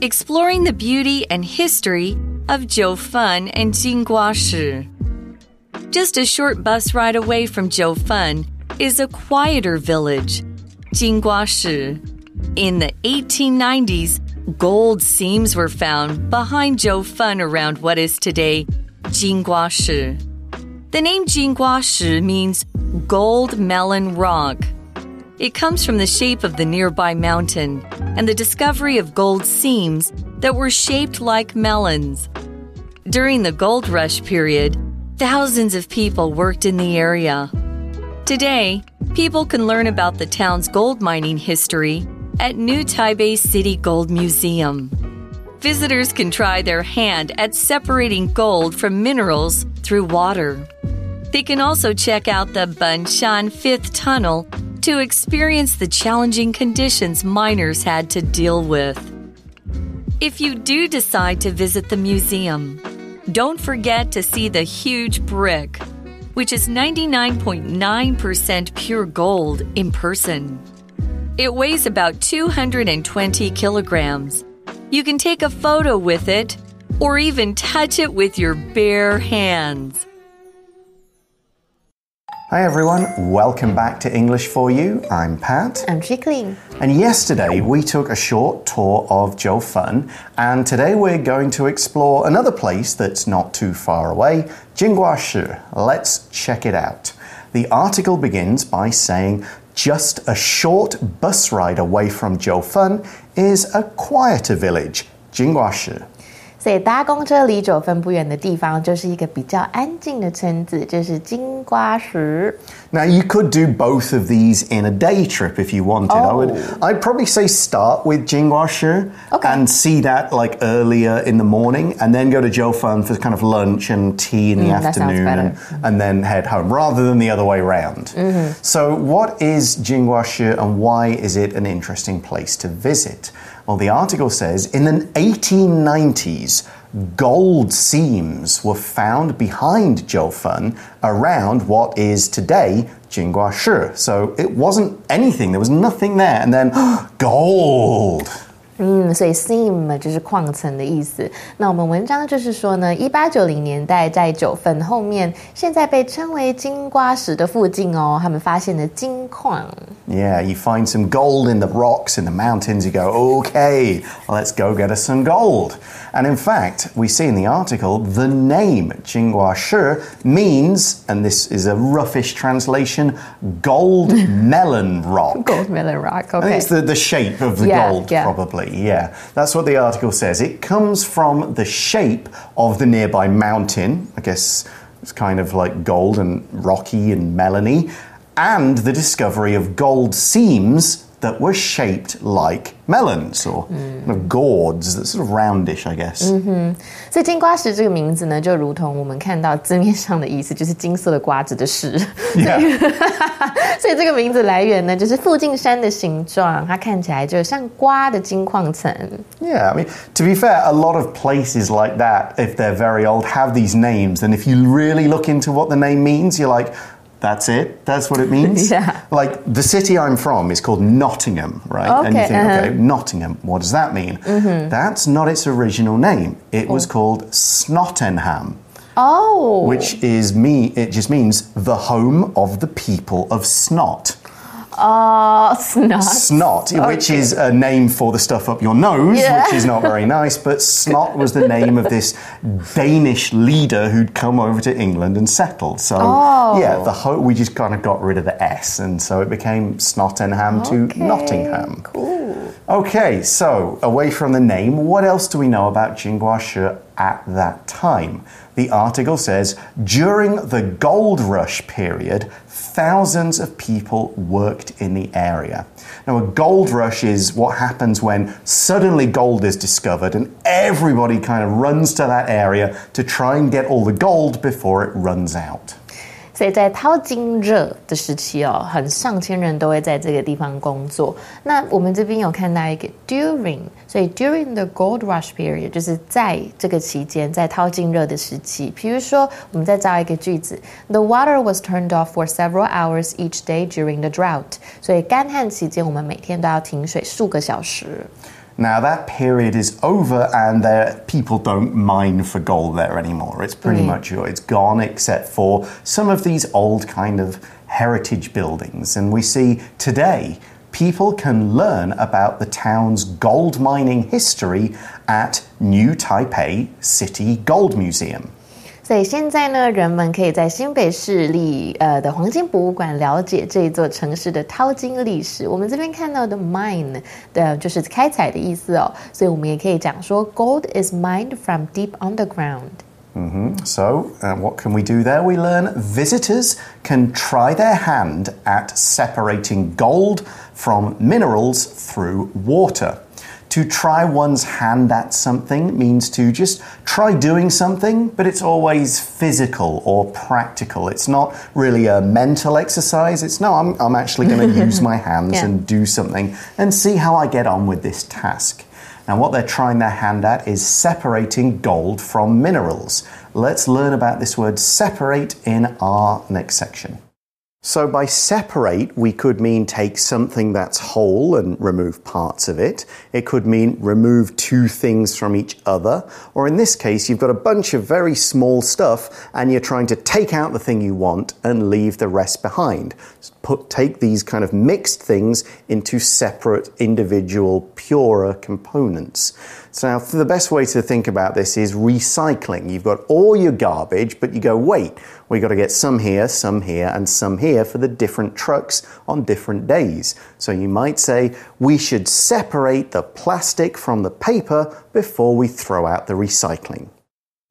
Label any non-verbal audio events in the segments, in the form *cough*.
exploring the beauty and history of Jiufen and Jinguashi. Just a short bus ride away from Jiufen is a quieter village, Jinguashi. In the 1890s, gold seams were found behind Jiufen around what is today Jinguashi. The name Jinguashi means gold melon rock. It comes from the shape of the nearby mountain and the discovery of gold seams that were shaped like melons. During the gold rush period, thousands of people worked in the area. Today, people can learn about the town's gold mining history at New Taipei City Gold Museum. Visitors can try their hand at separating gold from minerals through water. They can also check out the Benshan Fifth Tunnel to experience the challenging conditions miners had to deal with. If you do decide to visit the museum, don't forget to see the huge brick, which is 99.9% pure gold in person. It weighs about 220 kilograms. You can take a photo with it or even touch it with your bare hands. Hi everyone, welcome back to English for You. I'm Pat. I'm Chickling. And yesterday we took a short tour of Jiufen, and today we're going to explore another place that's not too far away, Jinguashi. Let's check it out. The article begins by saying just a short bus ride away from Jiufen is a quieter village, Jinguashi. 所以搭公车离九份不远的地方，就是一个比较安静的村子，就是金瓜石。Now you could do both of these in a day trip if you wanted. I would, I'd probably say start with Jinguashi Okay. and see that like earlier in the morning, and then go to Jiufen for kind of lunch and tea in the Mm, afternoon, and, and then head home, rather than the other way around. Mm-hmm. So, what is Jinguashi, and why is it an interesting place to visit? Well, the article says in the 1890s, gold seams were found behind Jiufen around what is today Jinguashi. So it wasn't anything, there was nothing there, and then *gasps* gold. Mm, 嗯，所以 seam 就是矿层的意思。那我们文章就是说呢，一八九零年代在九份后面，现在被称为金瓜石的附近哦，他们发现了金矿。Yeah, you find some gold in the rocks in the mountains. You go, okay, let's go get us some gold. And in fact, we see in the article the name Jinguashi means, and this is a roughish translation, gold *laughs* melon rock. Gold melon rock. I think it's the, the shape of the Yeah, gold, yeah. probably. Yeah, that's what the article says. It comes from the shape of the nearby mountain. I guess it's kind of like gold and rocky and melony, and the discovery of gold seams that were shaped like melons or Hmm. kind of gourds, that's sort of roundish, I guess. 所以金瓜石这个名字呢，就如同我们看到字面上的意思，就是金色的瓜子的石。 Yeah. *laughs* 所以这个名字来源呢，就是附近山的形状，它看起来就像瓜的金矿层。 Yeah, I mean, to be fair, a lot of places like that, if they're very old, have these names. And if you really look into what the name means, you're like, that's it? That's what it means? *laughs* Yeah. Like, the city I'm from is called Nottingham, right? Okay, and you think, uh-huh. okay, Nottingham, what does that mean? That's not its original name. It was called Snottenham, 哦，which is me, it just means the home of the people of Snot. Uh, 哦，snot。Snot, Snot, which is a name for the stuff up your nose, Yeah. which is not very *laughs* nice, but Snot was the name of this Danish leader who'd come over to England and settled. So, Oh. yeah, the ho- we just kind of got rid of the S, and so it became Snottenham to Nottingham. Cool. Okay, so away from the name, what else do we know about Jinguashi at that time? The article says during the gold rush period, thousands of people worked in the area. Now, a gold rush is what happens when suddenly gold is discovered and everybody kind of runs to that area to try and get all the gold before it runs out. 所以在淘金热的时期哦，很上千人都会在这个地方工作。那我们这边有看到一个 during，所以 during the gold rush period 就是在这个期间，在淘金热的时期。比如说，我们再造一个句子：The water was turned off for several hours each day during the drought。所以干旱期间，我们每天都要停水数个小时。Now, that period is over, and there, people don't mine for gold there anymore. It's pretty Mm. much it's gone, except for some of these old kind of heritage buildings. And we see today people can learn about the town's gold mining history at New Taipei City Gold Museum. 所以现在呢，人们可以在新北市立呃的黄金博物馆了解这一座城市的淘金历史。我们这边看到的 mine 的就是开采的意思哦，所以我们也可以讲说 gold is mined from deep underground。 So, uh, what can we do there? We learn visitors can try their hand at separating gold from minerals through water. To try one's hand at something means to just try doing something, but it's always physical or practical. It's not really a mental exercise. It's no, I'm, I'm actually going *laughs* to use my hands Yeah. and do something and see how I get on with this task. Now, what they're trying their hand at is separating gold from minerals. Let's learn about this word separate in our next section. So, by separate, we could mean take something that's whole and remove parts of it. It could mean remove two things from each other. Or in this case, you've got a bunch of very small stuff and you're trying to take out the thing you want and leave the rest behind. Put, take these kind of mixed things into separate, individual, purer components. So, now the best way to think about this is recycling. You've got all your garbage, but you go, wait, we got to get some here, some here, and some here for the different trucks on different days. So you might say we should separate the plastic from the paper before we throw out the recycling.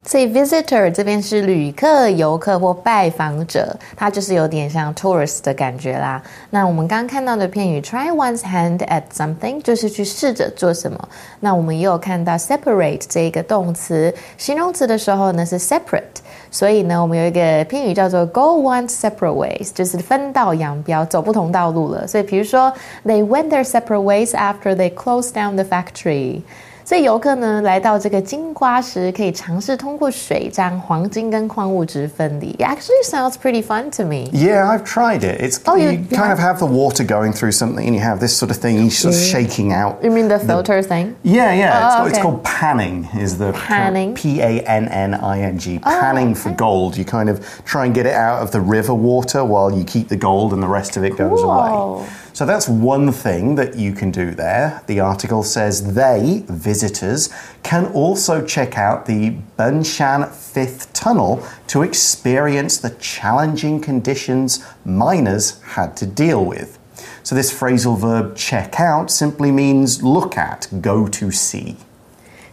所以 visitor 这边是旅客、游客或拜访者，它就是有点像 tourist 的感觉啦。那我们刚刚看到的片语 try one's hand at something 就是去试着做什么。那我们也有看到 separate 这一个动词，形容词的时候呢是 separate。所以呢，我们有一个片语叫做 go one separate ways，就是分道扬镳，走不同道路了。所以比如说，they went their separate ways after they closed down the factory。 所以游客呢来到这个金瓜石，可以尝试通过水将黄金跟矿物质分离。It actually sounds pretty fun to me. Yeah, I've tried it. It's Oh, you- you, you kind have? of have the water going through something, and you have this sort of thing, each sort of shaking out. You mean the filter thing? Yeah, yeah. it's, Oh, called, it's okay. called panning. Is the Panning. Oh, P A N N I N G. Panning for gold. You kind of try and get it out of the river water while you keep the gold, and the rest of it goes Cool. away. So that's one thing that you can do there. The article says they, visitors, can also check out the Benshan Fifth Tunnel to experience the challenging conditions miners had to deal with. So this phrasal verb check out simply means look at, go to see.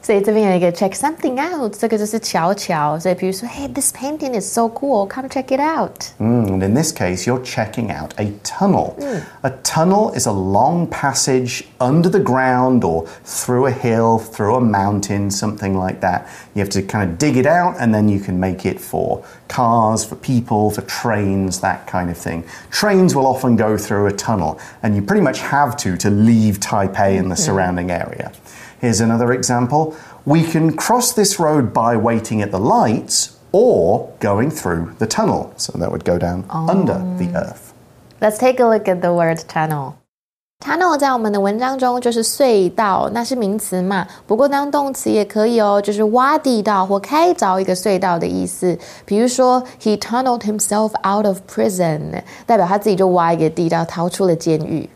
所以这边有一个 check something out，这个就是瞧瞧。所以比如说，Hey, this painting is so cool, come check it out. Mm, and in this case, you're checking out a tunnel. A tunnel is a long passage under the ground or through a hill, through a mountain, something like that. You have to kind of dig it out and then you can make it for cars, for people, for trains, that kind of thing. Trains will often go through a tunnel, and you pretty much have to to leave Taipei and the surrounding area. Here's another example. We can cross this road by waiting at the lights or going through the tunnel. So that would go down under the earth. Let's take a look at the word tunnel. Tunnel 在我们的文章中就是隧道，那是名词嘛。不过当动词也可以哦，就是挖地道或开凿一个隧道的意思。比如说，He tunneled himself out of prison，代表他自己就挖一个地道逃出了监狱。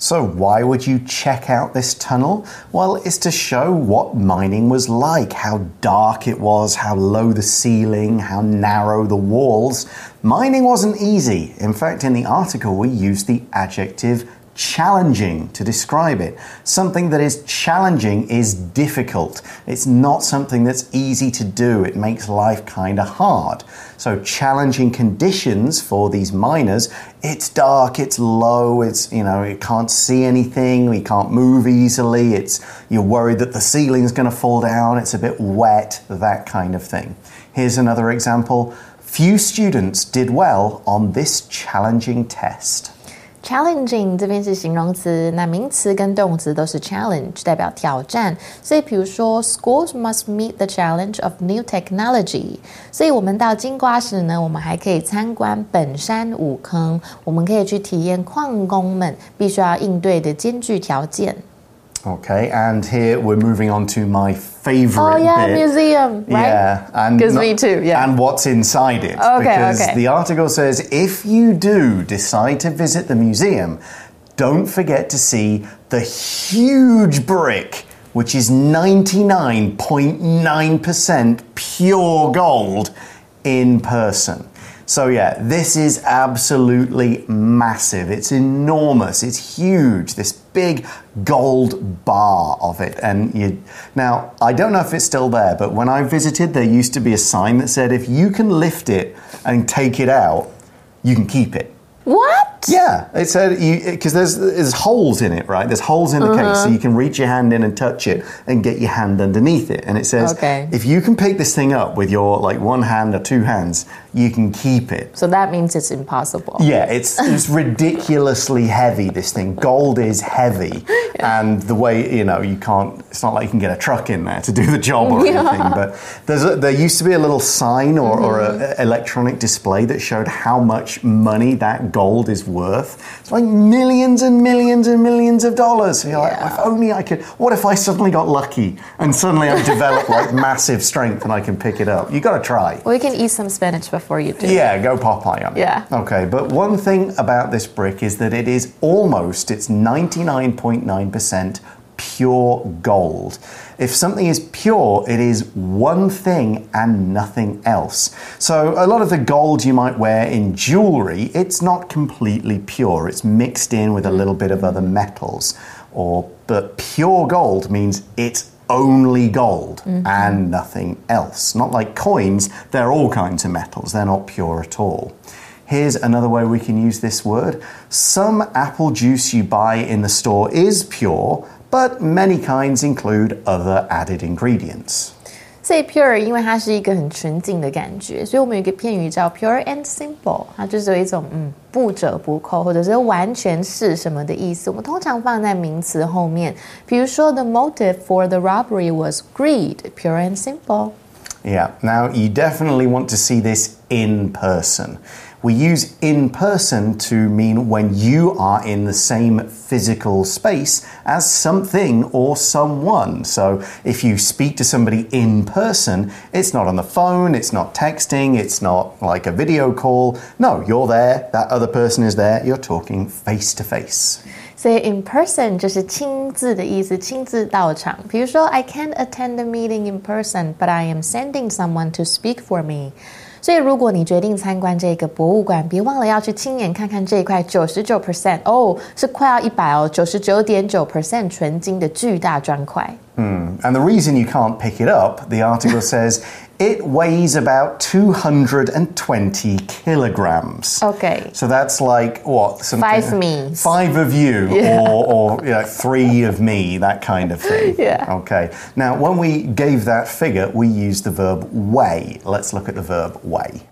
So, why would you check out this tunnel? Well, it's to show what mining was like, how dark it was, how low the ceiling, how narrow the walls. Mining wasn't easy. In fact, in the article, we used the adjective challenging to describe it. Something that is challenging is difficult. It's not something that's easy to do. It makes life kind of hard. So challenging conditions for these miners, it's dark, it's low, it's you know, you can't see anything, we can't move easily, it's you're worried that the ceiling's going to fall down, it's a bit wet, that kind of thing. Here's another example. Few students did well on this challenging test. Challenging 这边是形容词，那名词跟动词都是 challenge，代表挑战。所以，比如说，schools must meet the challenge of new technology。所以我们到金瓜石呢，我们还可以参观本山五坑，我们可以去体验矿工们必须要应对的艰巨条件。Okay, and here we're moving on to my favorite Oh yeah, bit. museum, right? Yeah, and 'Cause not- me too, yeah. And what's inside it? Okay, because okay. the article says if you do decide to visit the museum, don't forget to see the huge brick, which is ninety nine point nine percent pure gold in person. So yeah, this is absolutely massive. It's enormous. It's huge. This big gold bar of it. And you now I don't know if it's still there, but when I visited, there used to be a sign that said if you can lift it and take it out, you can keep it. What? Yeah, it said because there's there's holes in it, right? There's holes in the case, Uh-huh. so you can reach your hand in and touch it and get your hand underneath it. And it says Okay. if you can pick this thing up with your like one hand or two hands, you can keep it. So that means it's impossible. Yeah, it's it's *laughs* ridiculously heavy. This thing, gold is heavy, and the way you know you can't. It's not like you can get a truck in there to do the job or Yeah. anything. But there's a, there used to be a little sign or, or Mm-hmm. a, a electronic display that showed how much money that gold is worth. It's like millions and millions and millions of dollars. So you're Yeah. like, if only I could. What if I suddenly got lucky and suddenly I developed *laughs* like massive strength and I can pick it up? You got to try. Well, you can eat some spinach before you do. Yeah, go Popeye on it. Yeah. Okay, but one thing about this brick is that it is almost, it's 99.9% pure gold. If something is pure, it is one thing and nothing else. So a lot of the gold you might wear in jewelry, it's not completely pure. It's mixed in with a little bit of other metals. Or but pure gold means it's only gold mm-hmm. and nothing else. Not like coins, they're all kinds of metals, they're not pure at all. Here's another way we can use this word. Some apple juice you buy in the store is pure, but many kinds include other added ingredients. 所以 pure 因为它是一个很纯净的感觉，所以我们有一个片语叫 pure and simple，它就是有一种嗯不折不扣或者是完全是什么的意思。我们通常放在名词后面，比如说 the motive for the robbery was greed, pure and simple。 Yeah, now you definitely want to see this in person. We use in person to mean when you are in the same physical space as something or someone. So if you speak to somebody in person, it's not on the phone, it's not texting, it's not like a video call. No, you're there, that other person is there, you're talking face to face. 所以 in person 就是亲自的意思，亲自到场。比如说，I can't attend the meeting in person, but I am sending someone to speak for me。 所以，如果你决定参观这个博物馆，别忘了要去亲眼看看这一块九十九 percent 哦，是快要一百哦，九十九点九 percent 纯金的巨大砖块。Hmm. And the reason you can't pick it up, the article *laughs* says, it weighs about 220 kilograms. Okay. So that's like what? Five me's. Five of you, *laughs* Yeah. or, or you know, three of me, that kind of thing. *laughs* Yeah. Okay. Now, when we gave that figure, we used the verb weigh. Let's look at the verb weigh.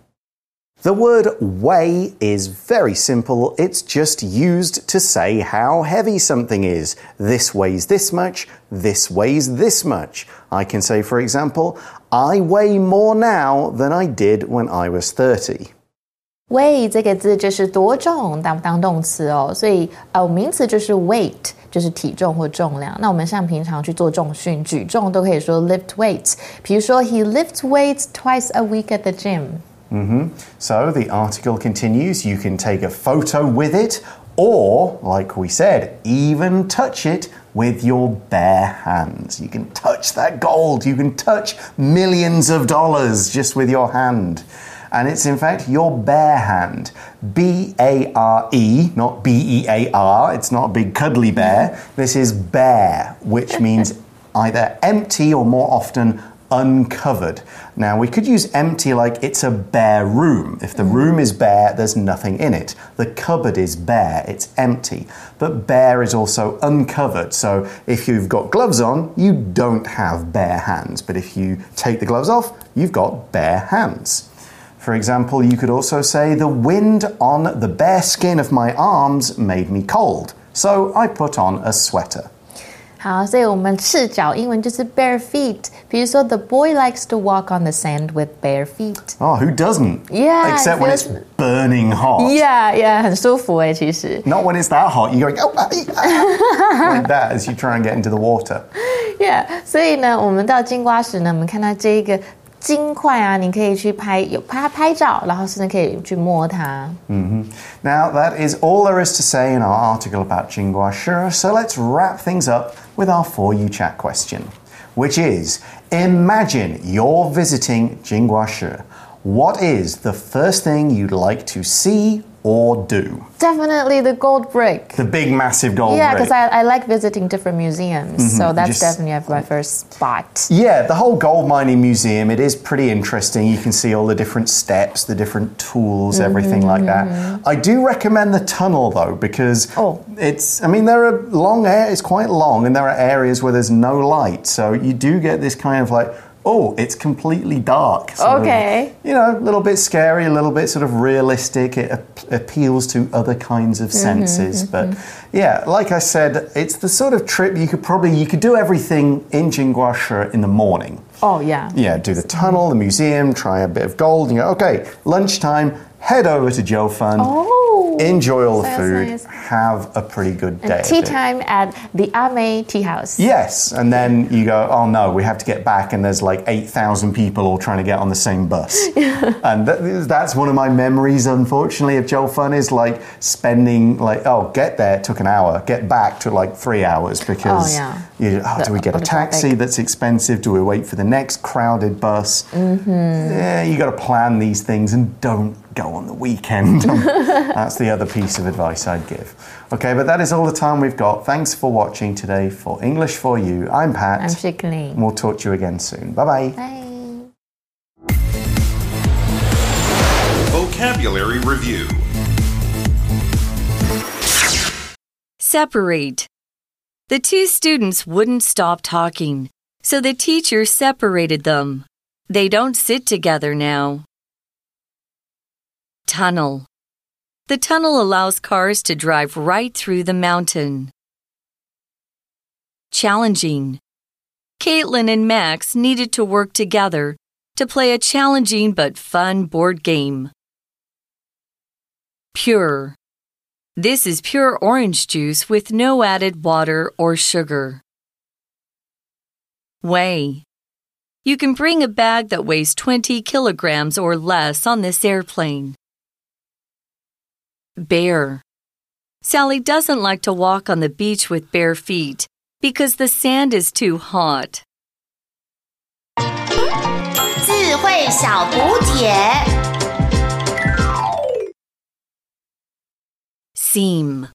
The word weigh is very simple. It's just used to say how heavy something is. This weighs this much, this weighs this much. I can say, for example, I weigh more now than I did when I was 30. weigh 这个字就是多重当当动词哦，所以呃名词就是 weight，就是体重或重量。那我们像平常去做重训、举重都可以说 lift weights。比如说 he lifts weights twice a week at the gym。 Mm-hmm. So the article continues you can take a photo with it, or, like we said, even touch it with your bare hands. You can touch that gold, you can touch millions of dollars just with your hand. And it's in fact your bare hand. B A R E, not B E A R. It's not a big cuddly bear. This is bare, which means *laughs* either empty or more often uncovered. Now, we could use empty like it's a bare room. If the mm-hmm. room is bare, there's nothing in it. The cupboard is bare, it's empty. But bare is also uncovered. So if you've got gloves on, you don't have bare hands. But if you take the gloves off, you've got bare hands. For example, you could also say, The wind on the bare skin of my arms made me cold. So I put on a sweater. 好，所以我们赤脚英文就是 bare feet。比如说，The boy likes to walk on the sand with bare feet。 Oh, who doesn't? Yeah, it Except when it's feels- burning hot. Yeah, yeah，很舒服诶，其实。 Not when it's that hot. You're going, oh, ah, ah," *laughs* like that as you try and get into the water. Yeah，所以呢，我们到金瓜石呢，我们看到这一个 金块啊，你可以去拍有拍拍照，然后甚至可以去摸它。Mm. Now that is all there is to say in our article about Jinguashi. So let's wrap things up with our for you chat question, which is: Imagine you're visiting Jinguashi. What is the first thing you'd like to see or do? Definitely the gold brick. The big, massive gold Yeah, brick. because I, I like visiting different museums, mm-hmm. so that's Just- definitely my first spot. Yeah, the whole gold mining museum, it is pretty interesting. You can see all the different steps, the different tools, everything mm-hmm, like that. Mm-hmm. I do recommend the tunnel though, because Oh. it's, I mean, there are long, air, it's quite long, and there are areas where there's no light. So you do get this kind of like, oh, it's completely dark. sort of, Okay. you know, a little bit scary, a little bit sort of realistic. It ap- appeals to other kinds of mm-hmm, senses. Mm-hmm. But yeah, like I said, it's the sort of trip you could probably you could do everything in Jinguashi in the morning. Oh yeah. Yeah, do the tunnel, the museum, try a bit of gold, and you go, okay, lunchtime, head over to Jiufen. Oh. Enjoy all the food. nice. Have a pretty good day. And tea time at the A-Mei Tea House. Yes, and then you go, oh no, we have to get back, and there's like 8,000 people all trying to get on the same bus. *laughs* and th- that's one of my memories, unfortunately, of Jiufen is like spending, like, oh, get there took an hour, get back took like three hours because Oh, yeah. you, oh, do we get a The- the taxi that's expensive? Do we wait for the next crowded bus? Mm-hmm. Yeah, you got to plan these things and don't go on the weekend. *laughs* That's the other piece of advice I'd give. Okay, but that is all the time we've got. Thanks for watching today for English for You. I'm Pat. I'm Shikling. and we'll talk to you again soon. Bye bye. Bye. Vocabulary Review Separate. The two students wouldn't stop talking, so the teacher separated them. They don't sit together now. Tunnel. The tunnel allows cars to drive right through the mountain. Challenging. Caitlin and Max needed to work together to play a challenging but fun board game. Pure. This is pure orange juice with no added water or sugar. Weigh. You can bring a bag that weighs 20 kilograms or less on this airplane. Bare. Sally doesn't like to walk on the beach with bare feet because the sand is too hot. 智慧小补帖。 Seam.